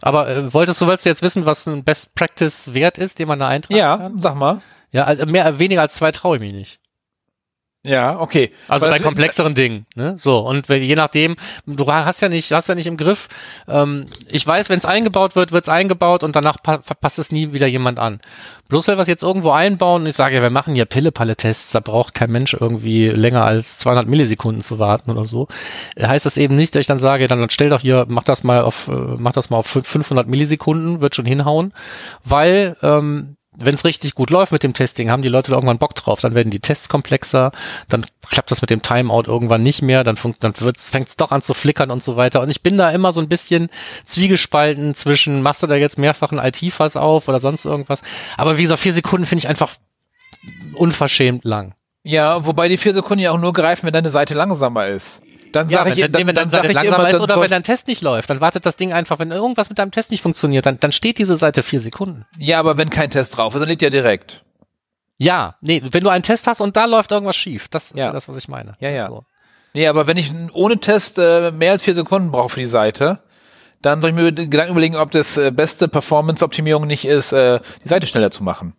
Aber äh, wolltest du, wolltest du jetzt wissen, was ein Best Practice Wert ist, den man da eintragen Ja, kann? sag mal. Ja, also mehr, weniger als zwei traue ich mich nicht. Ja, okay. Also bei komplexeren Dingen, ne? So und wenn, je nachdem, du hast ja nicht, hast ja nicht im Griff. Ähm, ich weiß, wenn es eingebaut wird, wird es eingebaut und danach pa passt es nie wieder jemand an. Bloß wenn wir es jetzt irgendwo einbauen und ich sage, ja, wir machen hier Pille-Palle-Tests, da braucht kein Mensch irgendwie länger als 200 Millisekunden zu warten oder so. Äh, Heißt das eben nicht, dass ich dann sage, dann stell doch hier, mach das mal auf, äh, mach das mal auf 500 Millisekunden, wird schon hinhauen, weil ähm, wenn es richtig gut läuft mit dem Testing, haben die Leute irgendwann Bock drauf. Dann werden die Tests komplexer, dann klappt das mit dem Timeout irgendwann nicht mehr, dann, dann fängt es doch an zu flickern und so weiter. Und ich bin da immer so ein bisschen zwiegespalten zwischen, machst du da jetzt mehrfach ein IT-Fass auf oder sonst irgendwas. Aber wie gesagt, vier Sekunden finde ich einfach unverschämt lang. Ja, wobei die vier Sekunden ja auch nur greifen, wenn deine Seite langsamer ist. Dann Ja, sage wenn, ich, dann, dann, wenn dann, deine sag langsamer immer, ist dann oder wenn dein Test nicht läuft, dann wartet das Ding einfach, wenn irgendwas mit deinem Test nicht funktioniert, dann, dann steht diese Seite vier Sekunden. ja, aber wenn kein Test drauf ist, dann lädt ja direkt. Ja, nee, wenn du einen Test hast und da läuft irgendwas schief, das ist Ja. ja das, was ich meine. Ja, ja. So. Nee, aber wenn ich ohne Test äh, mehr als vier Sekunden brauche für die Seite, dann soll ich mir Gedanken überlegen, ob das äh, beste Performance-Optimierung nicht ist, äh, die Seite schneller zu machen.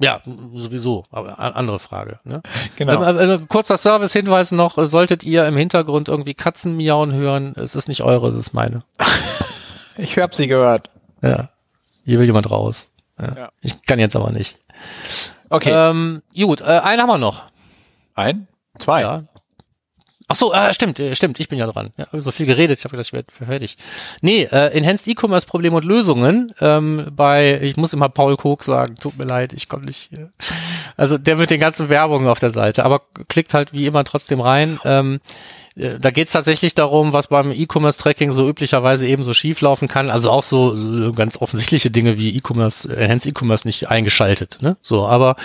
Ja, sowieso, aber andere Frage. Ne? Genau. Ähm, äh, kurzer Service-Hinweis noch, solltet ihr im Hintergrund irgendwie Katzen miauen hören, es ist nicht eure, es ist meine. Ich hab sie gehört. Ja, hier will jemand raus. Ja. Ja. Ich kann jetzt aber nicht. Okay. Ähm, gut, äh, einen haben wir noch. Ein, zwei. Ja. Ach so, äh, stimmt, äh, stimmt, ich bin ja dran. Ja, so viel geredet, ich habe gedacht, ich werde fertig. Nee, äh, Enhanced E-Commerce Probleme und Lösungen ähm, bei, ich muss immer Paul Koch sagen, tut mir leid, ich komme nicht. Äh, also der mit den ganzen Werbungen auf der Seite, aber klickt halt wie immer trotzdem rein. Ähm, äh, da geht's tatsächlich darum, was beim E-Commerce-Tracking so üblicherweise eben so schief laufen kann. Also auch so, so ganz offensichtliche Dinge wie E-Commerce, Enhanced E-Commerce nicht eingeschaltet. Ne? So, aber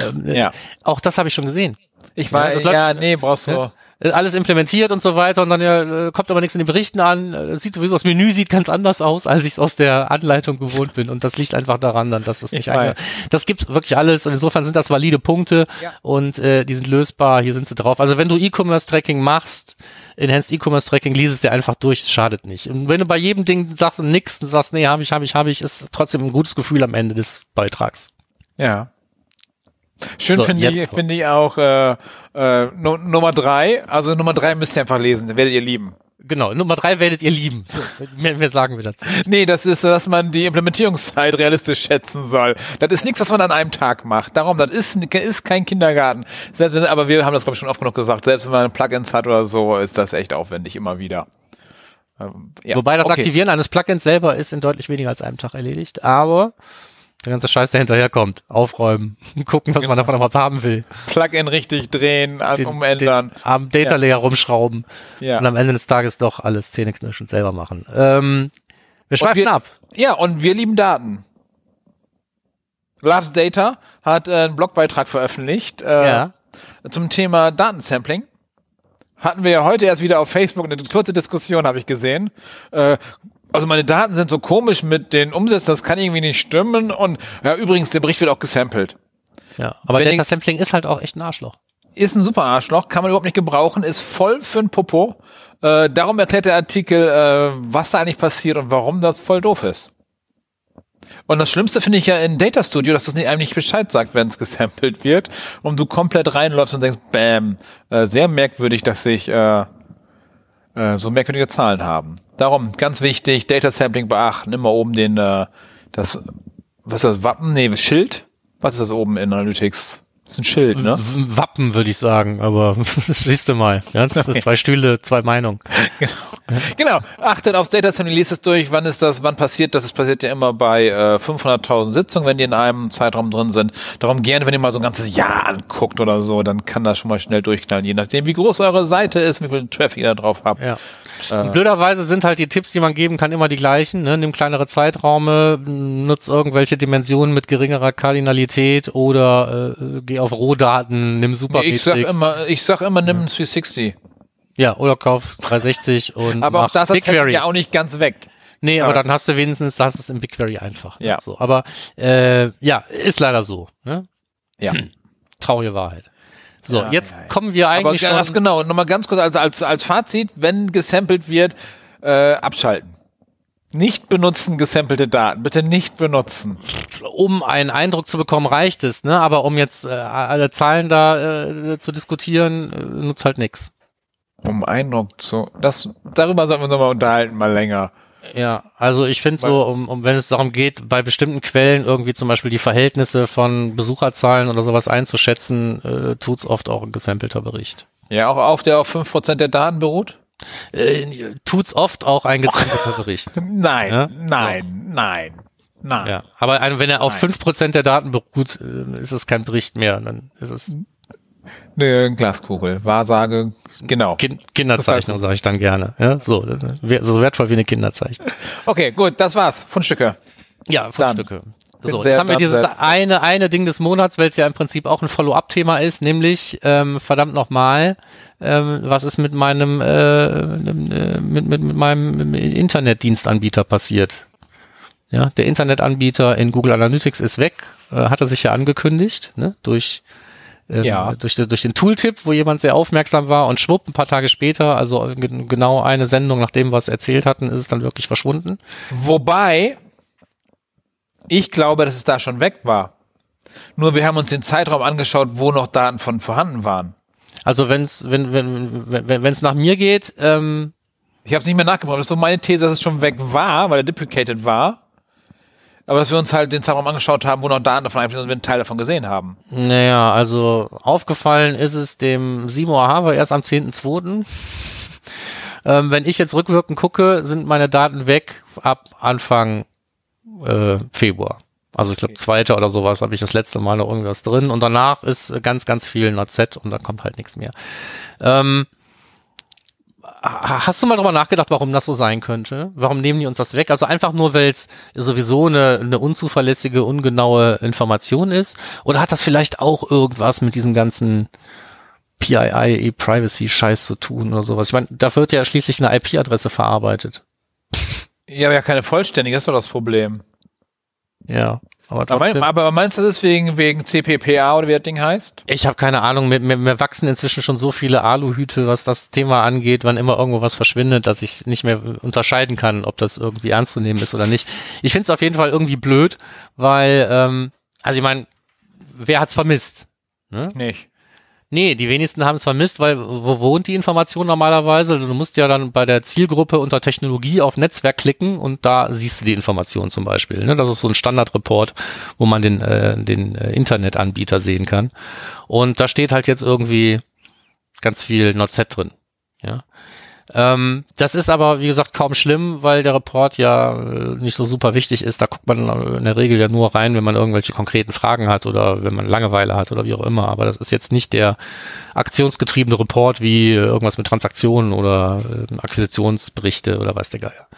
ähm, Ja. auch das habe ich schon gesehen. Ich war, Ja, ja, nee, brauchst du. Ja. Äh, alles implementiert und so weiter und dann ja, äh, kommt aber nichts in den Berichten an. Äh, sieht sowieso, das Menü sieht ganz anders aus, als ich es aus der Anleitung gewohnt bin und das liegt einfach daran, dann, dass es Ich nicht einge. Das gibt's wirklich alles und insofern sind das valide Punkte Ja. und äh, die sind lösbar, hier sind sie drauf. Also wenn du E-Commerce-Tracking machst, Enhanced E-Commerce-Tracking, lies es dir einfach durch, es schadet nicht. Und wenn du bei jedem Ding sagst und nix und sagst, nee, habe ich, habe ich, habe ich, ist trotzdem ein gutes Gefühl am Ende des Beitrags. Ja. Schön So, finde ich, finde ich auch äh, äh, Nu- Nummer drei. Also Nummer drei müsst ihr einfach lesen, werdet ihr lieben. Genau, Nummer drei werdet ihr lieben. Mehr, mehr sagen wir dazu. Nee, das ist, dass man die Implementierungszeit realistisch schätzen soll. Das ist nichts, was man an einem Tag macht. Darum, das ist, ist kein Kindergarten. Selbst, aber wir haben das, glaube ich, schon oft genug gesagt. Selbst wenn man Plugins hat oder so, ist das echt aufwendig immer wieder. Ähm, ja, Wobei das okay. Aktivieren eines Plugins selber ist in deutlich weniger als einem Tag erledigt, aber der ganze Scheiß, der hinterher kommt, aufräumen, gucken, was man davon überhaupt haben will, Plugin richtig drehen, den, umändern. den am Data Layer rumschrauben Ja. und am Ende des Tages doch alles zähneknirschend selber machen. Ähm, wir schweifen wir- ab. Ja, und wir lieben Daten. Loves Data hat äh, einen Blogbeitrag veröffentlicht äh, Ja. zum Thema Datensampling. Hatten wir ja heute erst wieder auf Facebook eine kurze Diskussion, habe ich gesehen. Äh, also meine Daten sind so komisch mit den Umsätzen, das kann irgendwie nicht stimmen. Und ja, übrigens, der Bericht wird auch gesampelt. Ja, aber Wenn Data Sampling ist halt auch echt ein Arschloch. Ist ein super Arschloch, kann man überhaupt nicht gebrauchen, ist voll für ein Popo. Äh, darum erklärt der Artikel, äh, was da eigentlich passiert und warum das voll doof ist. Und das Schlimmste finde ich ja in Data Studio, dass das nicht einem nicht Bescheid sagt, wenn es gesampelt wird und du komplett reinläufst und denkst, bam, äh, sehr merkwürdig, dass sich äh, äh, so merkwürdige Zahlen haben. Darum, ganz wichtig, Data Sampling beachten, immer oben den, äh, das, was ist das, Wappen? Nee, Schild? Was ist das oben in Analytics? Das ist ein Schild, ne? Wappen, würde ich sagen, aber siehst du mal. Ja, das sind zwei Stühle, zwei Meinungen. Genau. genau. Achtet aufs Data Sampling, liest es durch. Wann ist das? Wann passiert das? Es passiert ja immer bei äh, 500.000 Sitzungen, wenn die in einem Zeitraum drin sind. Darum gerne, wenn ihr mal so ein ganzes Jahr anguckt oder so, dann kann das schon mal schnell durchknallen, je nachdem, wie groß eure Seite ist, wie viel Traffic ihr da drauf habt. Ja. Und blöderweise sind halt die Tipps, die man geben kann, immer die gleichen. Ne? Nimm kleinere Zeitraume, nutz irgendwelche Dimensionen mit geringerer Kardinalität oder äh, geh auf Rohdaten, nimm Super ich sag immer, ich sag immer, nimm ein 360. Ja, oder kauf 360 und Aber mach auch das BigQuery. ja auch nicht ganz weg. Nee, aber dann hast du wenigstens, hast es im BigQuery einfach. Ja. So, aber äh, ja, ist leider so. Ne? Ja. Traurige Wahrheit. So, Ja, jetzt ja, kommen wir Aber eigentlich ganz schon. genau, nochmal ganz kurz als, als, als Fazit, wenn gesampelt wird, äh, abschalten. Nicht benutzen gesampelte Daten. Bitte nicht benutzen. um einen Eindruck zu bekommen, reicht es, ne? Aber um jetzt äh, alle Zahlen da äh, zu diskutieren, äh, nutzt halt nix. Um Eindruck zu. Das, darüber sollten wir uns nochmal unterhalten, mal länger. Ja, also ich finde so, um, um wenn es darum geht, bei bestimmten Quellen irgendwie zum Beispiel die Verhältnisse von Besucherzahlen oder sowas einzuschätzen, äh, tut's oft auch ein gesampelter Bericht. Ja, auch auf der auf 5% der Daten beruht? Äh, tut's oft auch ein gesampelter Bericht. Nein, Ja? nein, nein. Nein. Ja, aber wenn er auf Nein. fünf Prozent der Daten beruht, äh, ist es kein Bericht mehr. Dann ist es Eine Glaskugel. Wahrsage. Genau. kind Kinderzeichnung, sage ich dann gerne. Ja, so, so wertvoll wie eine Kinderzeichnung. Okay, gut, das war's. Fundstücke. Ja, Fundstücke. So, Der- jetzt haben wir dieses eine, eine Ding des Monats, weil es ja im Prinzip auch ein Follow-up-Thema ist, nämlich, ähm, verdammt nochmal, ähm, was ist mit meinem, äh, äh, mit, mit, mit meinem Internetdienstanbieter passiert? Ja, der Internetanbieter in Google Analytics ist weg, äh, hat er sich ja angekündigt, ne, durch, ähm, Ja. durch, den- durch den Tooltip, wo jemand sehr aufmerksam war und schwupp, ein paar Tage später, also ge- genau eine Sendung, nachdem wir es erzählt hatten, ist es dann wirklich verschwunden. Wobei, ich glaube, dass es da schon weg war. Nur wir haben uns den Zeitraum angeschaut, wo noch Daten von vorhanden waren. Also wenn's, wenn wenn wenn wenn es nach mir geht, ähm, Ich habe es nicht mehr nachgebracht. Das ist so meine These, dass es schon weg war, weil er deprecated war. Aber dass wir uns halt den Zeitraum angeschaut haben, wo noch Daten davon einfließen und wir einen Teil davon gesehen haben. naja, also aufgefallen ist es dem Simo Haver erst am 10.2. ähm, wenn ich jetzt rückwirkend gucke, sind meine Daten weg ab Anfang äh, Februar. Also ich glaube, zweiter oder sowas habe ich das letzte Mal noch irgendwas drin und danach ist ganz, ganz viel NotZ und da kommt halt nichts mehr. Ähm, Hast du mal drüber nachgedacht, warum das so sein könnte? Warum nehmen die uns das weg? Also einfach nur, weil es sowieso eine, eine unzuverlässige, ungenaue Information ist? Oder hat das vielleicht auch irgendwas mit diesem ganzen PII, E-Privacy-Scheiß zu tun oder sowas? Ich meine, da wird ja schließlich eine IP-Adresse verarbeitet. Ja, aber ja keine vollständige, das ist doch das Problem. Ja, aber trotzdem. aber meinst du, das wegen, wegen CPPA oder wie das Ding heißt? Ich habe keine Ahnung, mir, mir, mir wachsen inzwischen schon so viele Aluhüte, was das Thema angeht, wann immer irgendwo was verschwindet, dass ich nicht mehr unterscheiden kann, ob das irgendwie ernst zu nehmen ist oder nicht. Ich finde es auf jeden Fall irgendwie blöd, weil, ähm, also ich meine, wer hat's vermisst? Ne? Nicht. Nee, die wenigsten haben es vermisst, weil wo wohnt die Information normalerweise? Du musst ja dann bei der Zielgruppe unter Technologie auf Netzwerk klicken und da siehst du die Information zum Beispiel. Ne? Das ist so ein Standardreport, wo man den, äh, den äh, Internetanbieter sehen kann. Und da steht halt jetzt irgendwie ganz viel NotZ drin. Ja. Ähm, das ist aber, wie gesagt, kaum schlimm, weil der Report ja äh, nicht so super wichtig ist. Da guckt man äh, in der Regel ja nur rein, wenn man irgendwelche konkreten Fragen hat oder wenn man Langeweile hat oder wie auch immer. Aber das ist jetzt nicht der aktionsgetriebene Report wie äh, irgendwas mit Transaktionen oder Akquisitionsberichte oder weiß der Geier.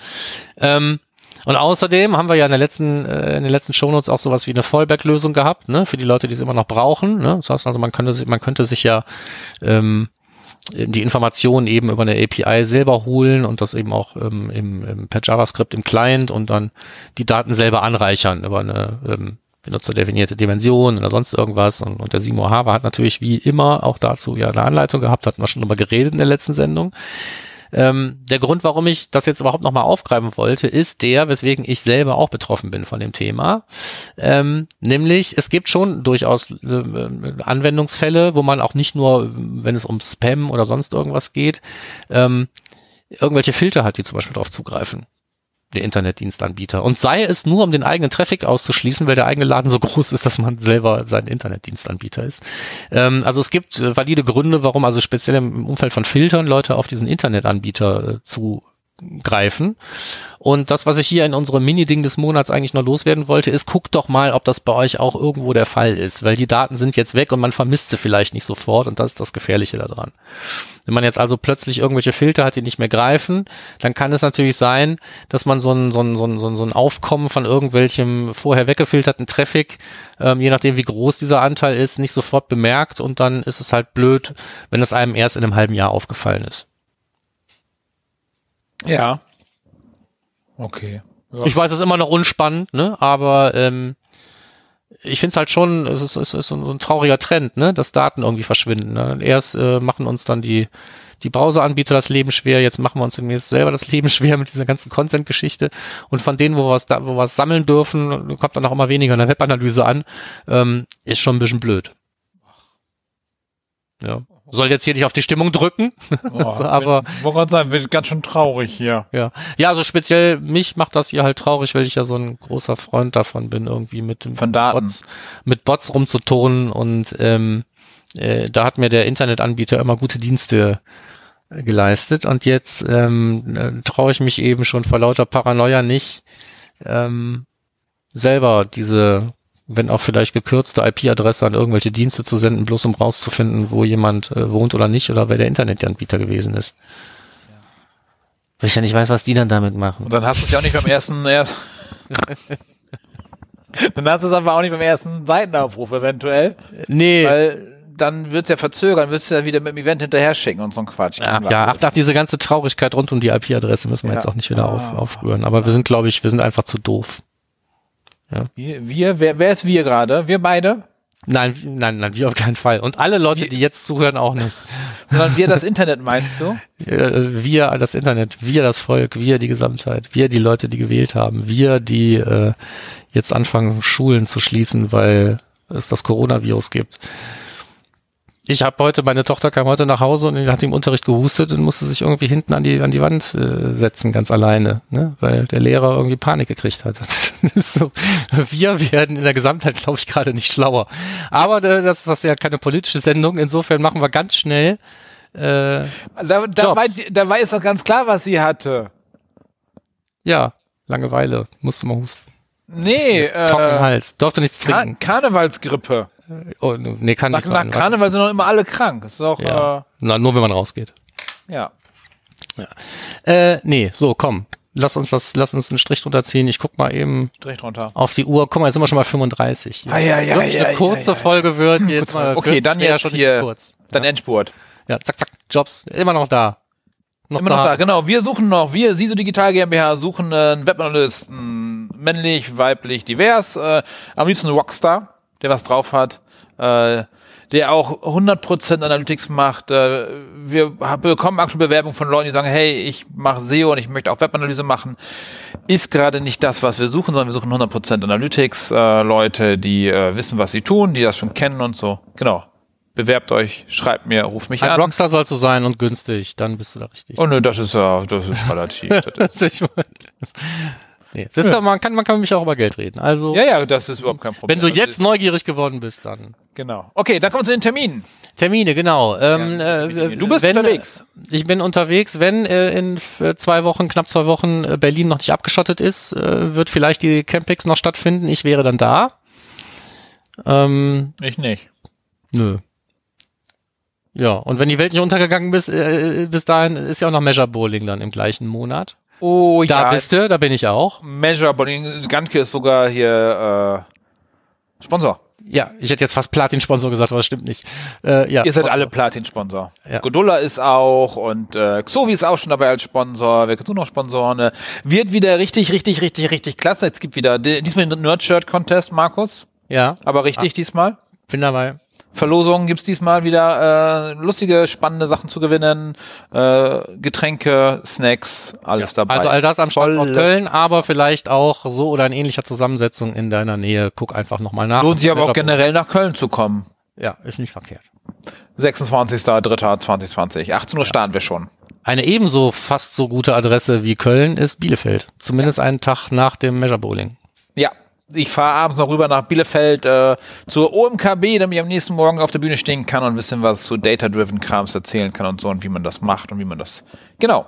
Ähm, und außerdem haben wir ja in der letzten, äh, in den letzten Shownotes auch sowas wie eine Fallback-Lösung gehabt, ne, für die Leute, die es immer noch brauchen. Ne? Das heißt also, man könnte sich, man könnte sich ja ähm, die Informationen eben über eine API selber holen und das eben auch ähm, im, im, per JavaScript im Client und dann die Daten selber anreichern über eine ähm, benutzerdefinierte Dimension oder sonst irgendwas. Und, und der Simo Haber hat natürlich wie immer auch dazu ja eine Anleitung gehabt, hatten wir schon drüber geredet in der letzten Sendung. Ähm, der Grund, warum ich das jetzt überhaupt nochmal aufgreifen wollte, ist der, weswegen ich selber auch betroffen bin von dem Thema. Ähm, nämlich, es gibt schon durchaus äh, Anwendungsfälle, wo man auch nicht nur, wenn es um Spam oder sonst irgendwas geht, ähm, irgendwelche Filter hat, die zum Beispiel darauf zugreifen. Der Internetdienstanbieter. Und sei es nur, um den eigenen Traffic auszuschließen, weil der eigene Laden so groß ist, dass man selber sein Internetdienstanbieter ist. Ähm, also es gibt äh, valide Gründe, warum also speziell im Umfeld von Filtern Leute auf diesen Internetanbieter äh, zugreifen. Und das, was ich hier in unserem Mini-Ding des Monats eigentlich noch loswerden wollte, ist, guckt doch mal, ob das bei euch auch irgendwo der Fall ist, weil die Daten sind jetzt weg und man vermisst sie vielleicht nicht sofort und das ist das Gefährliche daran. Wenn man jetzt also plötzlich irgendwelche Filter hat, die nicht mehr greifen, dann kann es natürlich sein, dass man so ein, so ein, so ein, so ein, so ein Aufkommen von irgendwelchem vorher weggefilterten Traffic, ähm, je nachdem wie groß dieser Anteil ist, nicht sofort bemerkt und dann ist es halt blöd, wenn es einem erst in einem halben Jahr aufgefallen ist. Ja. Okay. Ja. Ich weiß, es ist immer noch unspannend, ne? aber ähm, ich finde es halt schon, es ist, es ist so ein trauriger Trend, ne? dass Daten irgendwie verschwinden. Ne? Erst äh, machen uns dann die, die Browseranbieter das Leben schwer, jetzt machen wir uns demnächst selber das Leben schwer mit dieser ganzen Consent-Geschichte. Und von denen, wo wir es da, wo wir es sammeln dürfen, kommt dann auch immer weniger in der Webanalyse an, ähm, ist schon ein bisschen blöd. Ja. Soll jetzt hier nicht auf die Stimmung drücken, Oh, aber Ich wollte gerade sagen, wird ganz schön traurig hier. ja. Ja, also speziell mich macht das hier halt traurig, weil ich ja so ein großer Freund davon bin, irgendwie mit dem Von Daten. Bots, mit Bots rumzuturnen und ähm, äh, da hat mir der Internetanbieter immer gute Dienste geleistet und jetzt ähm, äh, traue ich mich eben schon vor lauter Paranoia nicht, ähm, selber diese, wenn auch vielleicht gekürzte IP-Adresse an irgendwelche Dienste zu senden, bloß um rauszufinden, wo jemand äh, wohnt oder nicht oder wer der Internetanbieter gewesen ist. Weil ich ja nicht weiß, was die dann damit machen. Und dann hast du es ja auch nicht beim ersten, erst dann hast du es aber auch nicht beim ersten Seitenaufruf eventuell. Nee. Weil dann wird's ja verzögern, wirst du ja wieder mit dem Event hinterher schicken und so ein Quatsch. Ja, ja ach, ach, diese ganze Traurigkeit rund um die IP-Adresse müssen wir Ja. jetzt auch nicht wieder auf, Ah. aufrühren. Aber wir sind, glaube ich, wir sind einfach zu doof. Wir, wir wer, wer ist wir gerade? Wir beide? Nein, nein, nein, wir auf keinen Fall. Und alle Leute, die jetzt zuhören, auch nicht. Sondern wir das Internet meinst du? Äh, Wir, das Internet, wir das Volk, wir die Gesamtheit, wir die Leute, die gewählt haben, wir, die äh, jetzt anfangen, Schulen zu schließen, weil es das Coronavirus gibt. Ich habe heute, meine Tochter kam heute nach Hause und hat im Unterricht gehustet und musste sich irgendwie hinten an die, an die Wand äh, setzen, ganz alleine, ne? weil der Lehrer irgendwie Panik gekriegt hat. So, wir werden in der Gesamtheit, glaube ich, gerade nicht schlauer. Aber äh, das, das ist ja keine politische Sendung, insofern machen wir ganz schnell äh, Da, da, war, da war es doch ganz klar, was sie hatte. Ja, Langeweile, musste mal husten. Nee, äh, Hals, durfte nichts Kar trinken. Karnevalsgrippe. Oh, nee, kann Nach, nicht nach sein. Karneval sind doch immer alle krank. Ist doch, ja. Na, nur wenn man rausgeht. äh, ja. Äh, nee, so, komm. Lass uns das, lass uns einen Strich drunter ziehen. Ich guck mal eben Strich drunter. auf die Uhr. Guck mal, jetzt sind wir schon mal 35. Ah, ja, ja, ja, eine ja, kurze ja, ja. Folge wird. Jetzt mal Okay, dann ja jetzt schon hier, kurz. dann Endspurt. Ja, zack, zack, Jobs. Immer noch da. Noch Immer noch da, genau. Wir suchen noch, wir, SISO Digital GmbH, suchen einen Webanalysten, männlich, weiblich, divers, äh, am liebsten Rockstar, der was drauf hat, äh, der auch 100% Analytics macht. Äh, wir bekommen aktuelle Bewerbungen von Leuten, die sagen, hey, ich mache SEO und ich möchte auch Webanalyse machen. Ist gerade nicht das, was wir suchen, sondern wir suchen 100% Analytics, äh, Leute, die äh, wissen, was sie tun, die das schon kennen und so. Genau. Bewerbt euch, schreibt mir, ruft mich Ein an. Rockstar sollst du sein und günstig, dann bist du da richtig. Oh nö, das ist ja, das ist relativ. Das ist- Nee, siehst du, man kann, man kann mit mich auch über Geld reden. Also, Ja, ja, das ist überhaupt kein Problem. wenn du jetzt neugierig geworden bist, dann. genau. Okay, dann kommen wir zu den Terminen. Termine, genau. Ähm, Ja, äh, du bist wenn, unterwegs. Ich bin unterwegs. Wenn äh, in f- zwei Wochen, knapp zwei Wochen äh, Berlin noch nicht abgeschottet ist, äh, wird vielleicht die Campix noch stattfinden. Ich wäre dann da. Ähm, Ich nicht. nö. Ja, und wenn die Welt nicht untergegangen ist, äh, bis dahin ist ja auch noch Measure Bowling dann im gleichen Monat. Oh Da ja. bist du, da bin ich auch. Measure Bowling. Ganke ist sogar hier äh, Sponsor. Ja, ich hätte jetzt fast Platin-Sponsor gesagt, aber das stimmt nicht. Äh, ja, Ihr seid alle Platin-Sponsor. Ja. Godulla ist auch und äh, Xovi ist auch schon dabei als Sponsor. Wer du noch Sponsoren? Äh, Wird wieder richtig, richtig, richtig, richtig klasse. Es gibt wieder di- diesmal den Nerd-Shirt-Contest, Markus. Ja, Aber richtig diesmal. bin dabei. Verlosungen gibt's diesmal wieder äh, lustige, spannende Sachen zu gewinnen, äh, Getränke, Snacks, alles dabei. Also all das am Standort Volle- Köln, aber vielleicht auch so oder in ähnlicher Zusammensetzung in deiner Nähe. Guck einfach nochmal nach. Lohnt sich aber auch generell nach Köln zu kommen. Ja, ist nicht verkehrt. 26.03.2020. 18 Uhr starten wir schon. Eine ebenso fast so gute Adresse wie Köln ist Bielefeld. Zumindest einen Tag nach dem Measure Bowling. Ja, ich fahre abends noch rüber nach Bielefeld äh, zur OMKB, damit ich am nächsten Morgen auf der Bühne stehen kann und ein bisschen was zu Data-Driven Krams erzählen kann und so und wie man das macht und wie man das. Genau.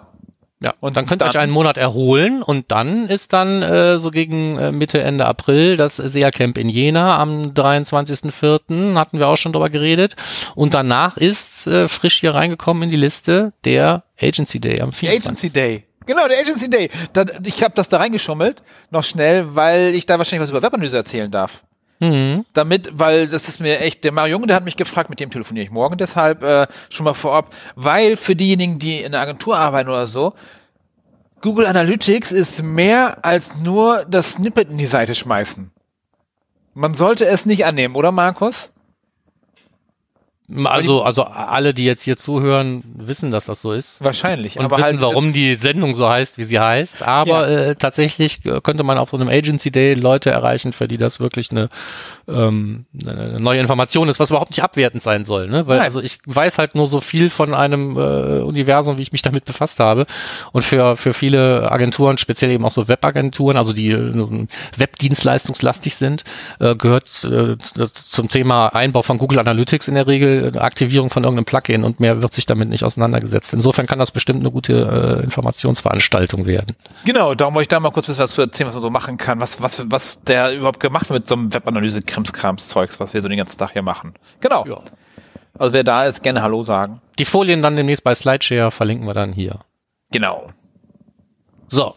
Ja, Und dann könnt ihr euch einen Monat erholen und dann ist dann äh, so gegen äh, Mitte, Ende April das SEA-Camp in Jena am 23.04. hatten wir auch schon drüber geredet. Und danach ist äh, frisch hier reingekommen in die Liste der Agency Day am Der 24. Agency Day. Genau, der Agency Day. Da, ich habe das da reingeschummelt, noch schnell, weil ich da wahrscheinlich was über Webanalyse erzählen darf. Mhm. damit, weil das ist mir echt, der Mario Junge, der hat mich gefragt, mit dem telefoniere ich morgen, deshalb äh, schon mal vorab, weil für diejenigen, die in der Agentur arbeiten oder so, Google Analytics ist mehr als nur das Snippet in die Seite schmeißen. Man sollte es nicht annehmen, oder Markus? Also, also alle, die jetzt hier zuhören, wissen, dass das so ist. Wahrscheinlich. Und aber wissen, halt, warum die Sendung so heißt, wie sie heißt. Aber Ja. äh, tatsächlich äh, könnte man auf so einem Agency Day Leute erreichen, für die das wirklich eine, ähm, eine neue Information ist, was überhaupt nicht abwertend sein soll. Ne? Weil Nein. also ich weiß halt nur so viel von einem äh, Universum, wie ich mich damit befasst habe. Und für, für viele Agenturen, speziell eben auch so Webagenturen, also die äh, webdienstleistungslastig sind, äh, gehört äh, zum Thema Einbau von Google Analytics in der Regel Aktivierung von irgendeinem Plugin und mehr wird sich damit nicht auseinandergesetzt. Insofern kann das bestimmt eine gute äh, Informationsveranstaltung werden. Genau, darum wollte ich da mal kurz was zu erzählen, was man so machen kann, was, was, was der überhaupt gemacht wird mit so einem Webanalyse-Krimskrams-Zeugs, was wir so den ganzen Tag hier machen. Genau. Ja. Also wer da ist, gerne Hallo sagen. Die Folien dann demnächst bei Slideshare verlinken wir dann hier. Genau. So.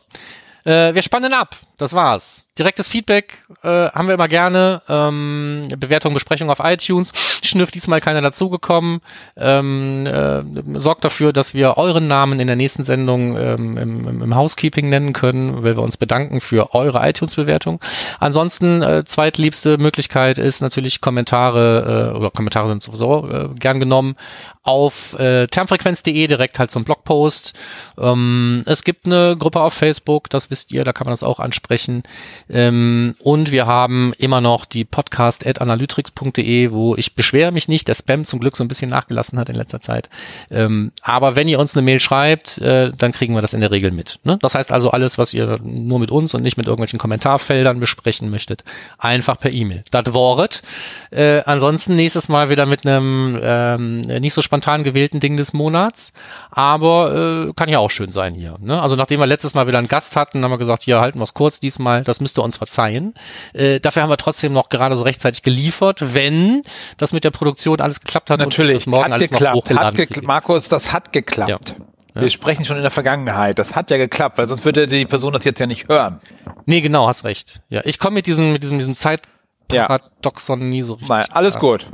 Äh, wir spannen ab. Das war's. Direktes Feedback äh, haben wir immer gerne. Ähm, Bewertung, Besprechung auf iTunes. Schnüff diesmal keiner dazugekommen. Ähm, äh, sorgt dafür, dass wir euren Namen in der nächsten Sendung ähm, im, im, Housekeeping nennen können, weil wir uns bedanken für eure iTunes-Bewertung. Ansonsten äh, zweitliebste Möglichkeit ist natürlich Kommentare äh, oder Kommentare sind sowieso äh, gern genommen auf äh, termfrequenz.de direkt halt zum Blogpost. Ähm, es gibt eine Gruppe auf Facebook, das wisst ihr, da kann man das auch ansprechen sprechen. Ähm, und wir haben immer noch die podcast.analytrix.de, wo ich beschwere mich nicht, der Spam zum Glück so ein bisschen nachgelassen hat in letzter Zeit. Ähm, aber wenn ihr uns eine Mail schreibt, äh, dann kriegen wir das in der Regel mit. Ne? Das heißt also alles, was ihr nur mit uns und nicht mit irgendwelchen Kommentarfeldern besprechen möchtet, einfach per E-Mail. Das Wort. Äh, ansonsten nächstes Mal wieder mit einem ähm, nicht so spontan gewählten Ding des Monats, aber äh, kann ja auch schön sein hier. Ne? Also nachdem wir letztes Mal wieder einen Gast hatten, haben wir gesagt, hier halten wir es kurz kurz diesmal, das müsst ihr uns verzeihen. Äh, dafür haben wir trotzdem noch gerade so rechtzeitig geliefert, wenn das mit der Produktion alles geklappt hat. Natürlich, und morgen hat alles geklappt. Noch hat ge Markus, das hat geklappt. Ja. Wir sprechen schon in der Vergangenheit. Das hat ja geklappt, weil sonst würde die Person das jetzt ja nicht hören. Nee, genau, hast recht. Ja, ich komme mit diesem, mit diesem, diesem Zeitparadoxon ja. nie so richtig. Nein, alles gut.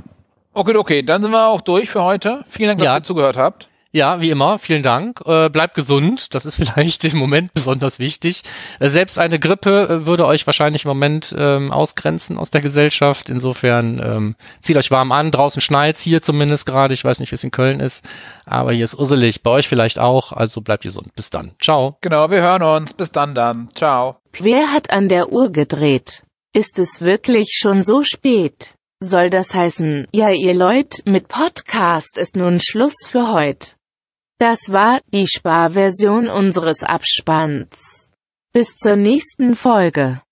Okay, okay, dann sind wir auch durch für heute. Vielen Dank, dass ja. ihr zugehört habt. Ja, wie immer, vielen Dank. Äh, bleibt gesund, das ist vielleicht im Moment besonders wichtig. Äh, selbst eine Grippe äh, würde euch wahrscheinlich im Moment ähm, ausgrenzen aus der Gesellschaft. Insofern ähm, zieht euch warm an. Draußen schneit's hier zumindest gerade. Ich weiß nicht, wie es in Köln ist, aber hier ist usselig. Bei euch vielleicht auch. Also bleibt gesund. Bis dann. Ciao. Genau, wir hören uns. Bis dann dann. Ciao. Wer hat an der Uhr gedreht? Ist es wirklich schon so spät? Soll das heißen, ja ihr Leute, mit Podcast ist nun Schluss für heute. Das war die Sparversion unseres Abspanns. Bis zur nächsten Folge.